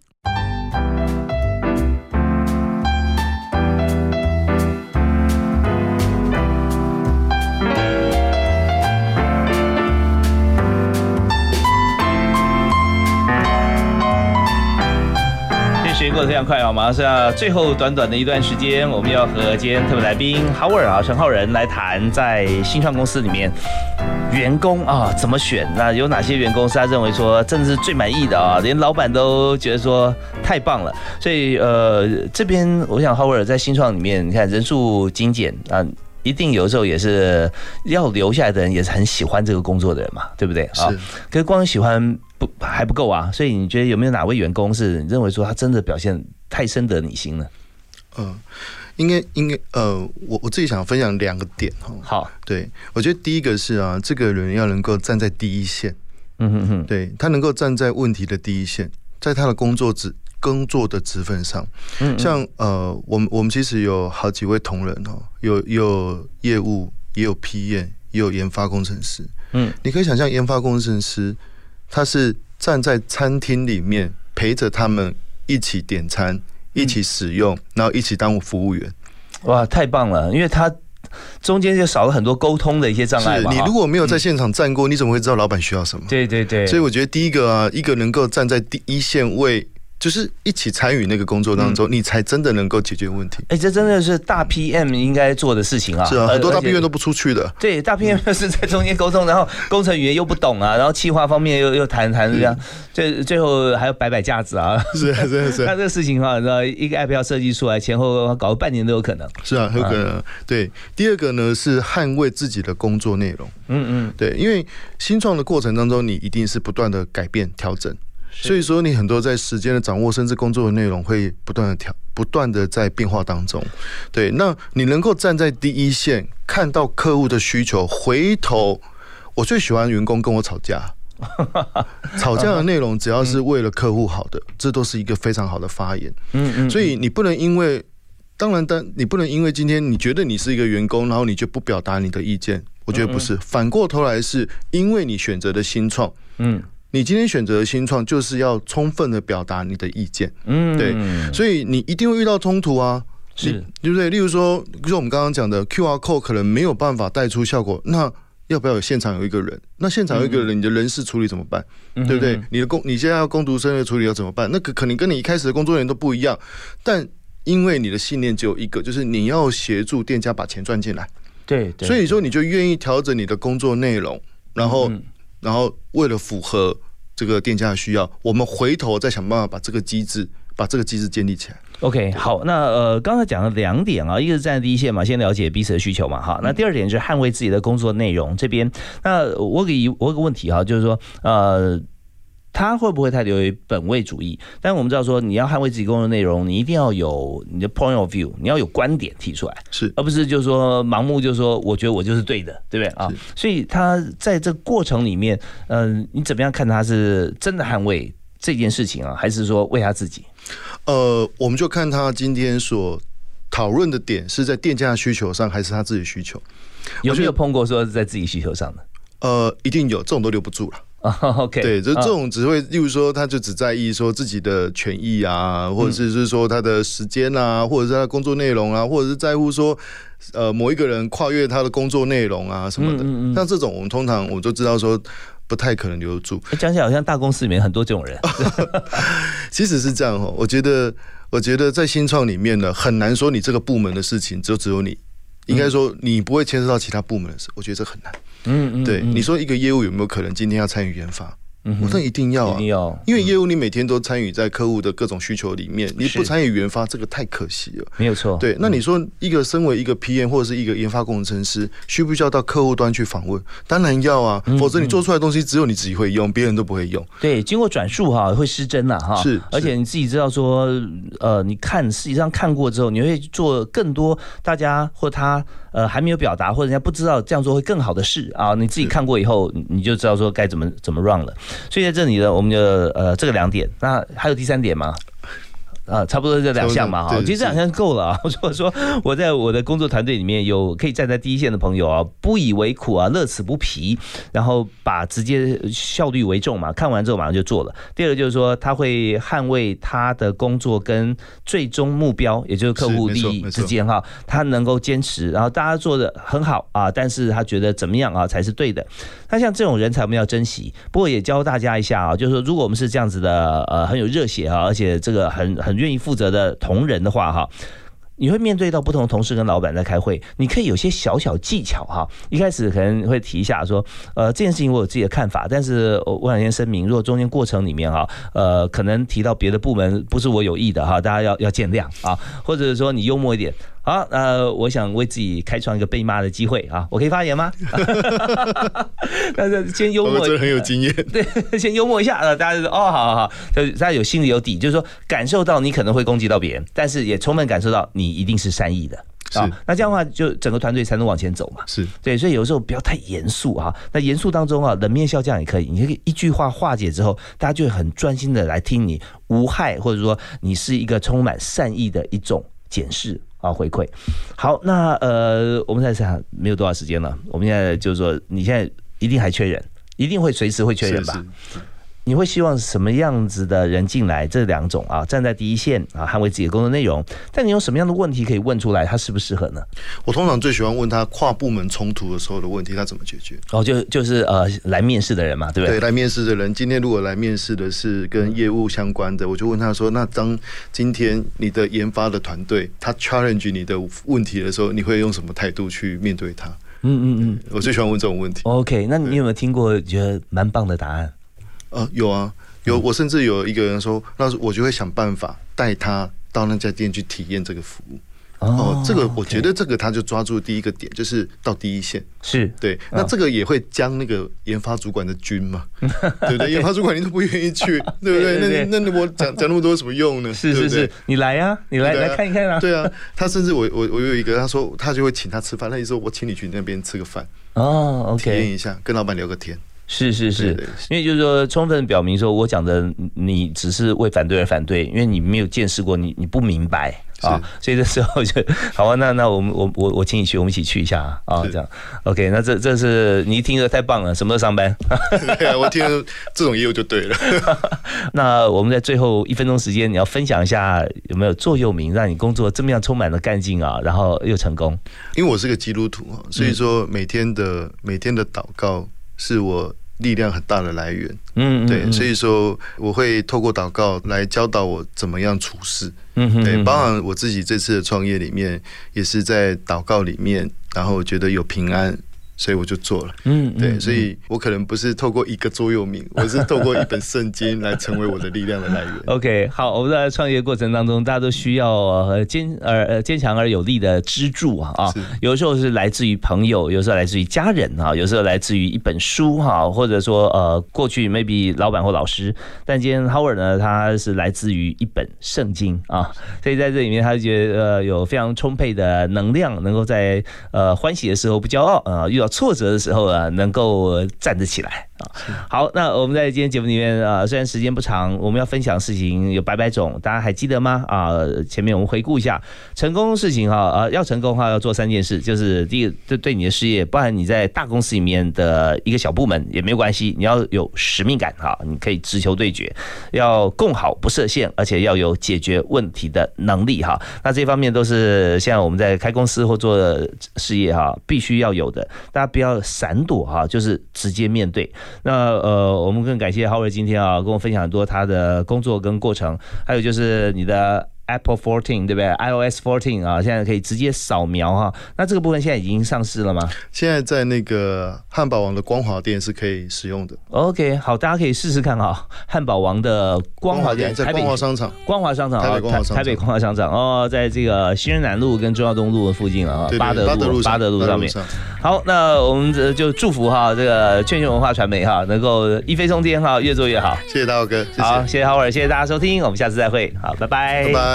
间过得非常快啊！马上是要最后短短的一段时间，我们要和今天特别来宾浩尔啊陈浩仁来谈在新创公司里面员工啊怎么选？那有哪些员工是他认为说真的是最满意的啊？连老板都觉得说太棒了。所以呃，这边我想浩尔在新创里面，你看人数精简啊，一定有时候也是要留下来的人也是很喜欢这个工作的人嘛，对不对啊？可是光喜欢。不还不够啊，所以你觉得有没有哪位员工是你认为说他真的表现太深得你心呢？嗯，应该应该呃，我我自己想分享两个点哈。好，对我觉得第一个是啊，这个人要能够站在第一线，嗯哼哼，对他能够站在问题的第一线，在他的工作职工作的职分上，嗯，像呃，我们我们其实有好几位同仁哦，有有业务，也有批验，也有研发工程师，嗯，你可以想象研发工程师。他是站在餐厅里面陪着他们一起点餐、一起使用，然后一起当服务员。哇，太棒了！因为他中间就少了很多沟通的一些障碍你如果没有在现场站过，你怎么会知道老板需要什么？对对对。所以我觉得第一个啊，一个能够站在第一线为。就是一起参与那个工作当中，你才真的能够解决问题。哎，这真的是大 PM 应该做的事情啊！是啊，很多大 PM 都不出去的。对，大 PM 是在中间沟通，然后工程语言又不懂啊，然后企划方面又又谈谈这样，最最后还要摆摆架子啊！是啊是是。[LAUGHS] 那这个事情哈，你知道一个 App 要设计出来，前后搞半年都有可能。是啊，有可能。对，第二个呢是捍卫自己的工作内容。嗯嗯，对，因为新创的过程当中，你一定是不断的改变调整。所以说，你很多在时间的掌握，甚至工作的内容会不断的调，不断的在变化当中。对，那你能够站在第一线，看到客户的需求，回头，我最喜欢员工跟我吵架，[LAUGHS] 吵架的内容只要是为了客户好的，这都是一个非常好的发言。嗯嗯。所以你不能因为，当然，但你不能因为今天你觉得你是一个员工，然后你就不表达你的意见。我觉得不是，反过头来是因为你选择的新创，嗯。你今天选择的新创，就是要充分的表达你的意见，嗯，对，所以你一定会遇到冲突啊，是，对不对？例如说，就我们刚刚讲的 Q R code 可能没有办法带出效果，那要不要有现场有一个人？那现场有一个人，你的人事处理怎么办？对不对？你的工，你现在要工读生的处理要怎么办？那可可能跟你一开始的工作人员都不一样，但因为你的信念只有一个，就是你要协助店家把钱赚进来。对，对所以说你就愿意调整你的工作内容，然后、嗯然后为了符合这个店家的需要，我们回头再想办法把这个机制把这个机制建立起来。OK，好，那呃，刚才讲了两点啊，一个是站在第一线嘛，先了解彼此的需求嘛，哈。那第二点就是捍卫自己的工作内容这边。那我给我有个问题哈，就是说，呃。他会不会太流于本位主义？但我们知道说，你要捍卫自己工作内容，你一定要有你的 point of view，你要有观点提出来，是，而不是就是说盲目就是说我觉得我就是对的，对不对啊？所以他在这个过程里面，嗯、你怎么样看他是真的捍卫这件事情啊，还是说为他自己？呃，我们就看他今天所讨论的点是在店家的需求上，还是他自己需求？有没有碰过说是在自己需求上的？呃，一定有，这种都留不住了。啊，OK，对，就啊这种只会，例如说，他就只在意说自己的权益啊，或者是是说他的时间啊，或者是他的工作内容啊，或者是在乎说，呃，某一个人跨越他的工作内容啊什么的。像这种，我们通常我们都知道说，不太可能留得住。讲起来好像大公司里面很多这种人。[LAUGHS] [LAUGHS] 其实是这样哦，我觉得，我觉得在新创里面呢，很难说你这个部门的事情就只有你，应该说你不会牵涉到其他部门的事，我觉得这很难。嗯嗯对，嗯你说一个业务有没有可能今天要参与研发？嗯我说一定要啊，一定要，因为业务你每天都参与在客户的各种需求里面，你不参与研发，这个太可惜了。没有错。对，那你说一个身为一个 PM 或者是一个研发工程师，需不需要到客户端去访问？当然要啊，嗯否则你做出来的东西只有你自己会用，别人都不会用。对，经过转述哈，会失真了哈。是而且你自己知道说，呃，你看实际上看过之后，你会做更多大家或他呃还没有表达或者人家不知道这样做会更好的事啊。你自己看过以后，你你就知道说该怎么怎么 run 了。所以在这里呢，我们就呃这个两点，那还有第三点吗？啊，差不多这两项嘛哈，其实这两项够了啊。[LAUGHS] 如果说我在我的工作团队里面有可以站在第一线的朋友啊，不以为苦啊，乐此不疲，然后把直接效率为重嘛，看完之后马上就做了。第二个就是说，他会捍卫他的工作跟最终目标，也就是客户利益之间哈，他能够坚持，然后大家做的很好啊，但是他觉得怎么样啊才是对的。那像这种人才我们要珍惜，不过也教大家一下啊，就是说如果我们是这样子的呃很有热血啊，而且这个很很愿意负责的同仁的话哈。你会面对到不同同事跟老板在开会，你可以有些小小技巧哈。一开始可能会提一下说，呃，这件事情我有自己的看法，但是我我想先声明，如果中间过程里面哈，呃，可能提到别的部门不是我有意的哈，大家要要见谅啊，或者说你幽默一点。好，呃，我想为自己开创一个被骂的机会啊，我可以发言吗？[LAUGHS] 那就先幽默，我们真的很有经验。对，[LAUGHS] 先幽默一下，啊，大家就说哦，好好好，就是大家有心里有底，就是说感受到你可能会攻击到别人，但是也充分感受到你一定是善意的。啊，那这样的话，就整个团队才能往前走嘛。是对，所以有时候不要太严肃啊。那严肃当中啊，冷面笑匠也可以，你可以一句话化解之后，大家就会很专心的来听你无害，或者说你是一个充满善意的一种检视啊回馈。好，那呃，我们在想没有多少时间了，我们现在就是说，你现在一定还缺人，一定会随时会缺人吧？你会希望什么样子的人进来？这两种啊，站在第一线啊，捍卫自己的工作内容。但你有什么样的问题可以问出来？他适不适合呢？我通常最喜欢问他跨部门冲突的时候的问题，他怎么解决？哦，就就是呃，来面试的人嘛，对不对？对，来面试的人，今天如果来面试的是跟业务相关的，我就问他说：“那当今天你的研发的团队他 challenge 你的问题的时候，你会用什么态度去面对他？”嗯嗯嗯，我最喜欢问这种问题。OK，那你有没有听过觉得蛮棒的答案？呃，有啊，有。我甚至有一个人说，那我就会想办法带他到那家店去体验这个服务。哦，这个我觉得这个他就抓住第一个点，就是到第一线是对。那这个也会将那个研发主管的军嘛，[LAUGHS] 对不对？研发主管你都不愿意去，[LAUGHS] 对不对？那那那我讲讲那么多有什么用呢？是是是，你来呀，你来来看一看啊。对啊，他甚至我我我有一个，他说他就会请他吃饭，他就说我请你去那边吃个饭哦体验一下，跟老板聊个天。是是是，因为就是说，充分表明说我讲的你只是为反对而反对，因为你没有见识过，你你不明白啊，[LAUGHS] 所以这时候就好啊，那那我们我我我请你去，我们一起去一下啊，这样 OK，那这这是你一听着太棒了，什么时候上班？对啊，我听了这种业务就对了。那我们在最后一分钟时间，你要分享一下有没有座右铭，让你工作这么样充满了干劲啊，然后又成功？因为我是个基督徒啊，所以说每天的每天的祷告。是我力量很大的来源。嗯，对，所以说我会透过祷告来教导我怎么样处事。嗯哼对，嗯包含我自己这次的创业里面，也是在祷告里面，然后我觉得有平安。所以我就做了，嗯对，嗯。所以我可能不是透过一个座右铭，[LAUGHS] 我是透过一本圣经来成为我的力量的来源。OK，好，我们在创业过程当中，大家都需要呃坚而呃坚强而有力的支柱啊啊，有时候是来自于朋友，有时候来自于家人啊，有时候来自于一本书哈、或者说呃过去 maybe 老板或老师，但今天 Howard 呢，他是来自于一本圣经啊，所以在这里面他觉得呃有非常充沛的能量，能够在呃欢喜的时候不骄傲啊，遇到挫折的时候啊，能够站得起来。啊。好，那我们在今天节目里面啊，虽然时间不长，我们要分享的事情有百百种，大家还记得吗？啊，前面我们回顾一下成功的事情哈，呃，要成功的话要做三件事，就是第一个，对对你的事业，包含你在大公司里面的一个小部门也没有关系，你要有使命感哈，你可以直球对决，要共好不设限，而且要有解决问题的能力哈。那这方面都是现在我们在开公司或做事业哈，必须要有的，大家不要闪躲哈，就是直接面对。那呃，我们更感谢浩瑞今天啊，跟我分享很多他的工作跟过程，还有就是你的。Apple 14对不对？iOS 14啊，现在可以直接扫描哈。那这个部分现在已经上市了吗现在在那个汉堡王的光华店是可以使用的。？OK，好，大家可以试试看哈。汉堡王的光华店，在光华商场，光华商场啊，台北光华商场台北光华商场哦，在这个新人南路跟中央东路的附近了啊对，对巴德路上巴德路上面。好，那我们这就祝福哈，这个劝学文化传媒哈，能够一飞冲天哈，越做越好。谢谢大豪哥，好，谢谢 Howard，谢谢大家收听，我们下次再会，好，拜拜，拜拜。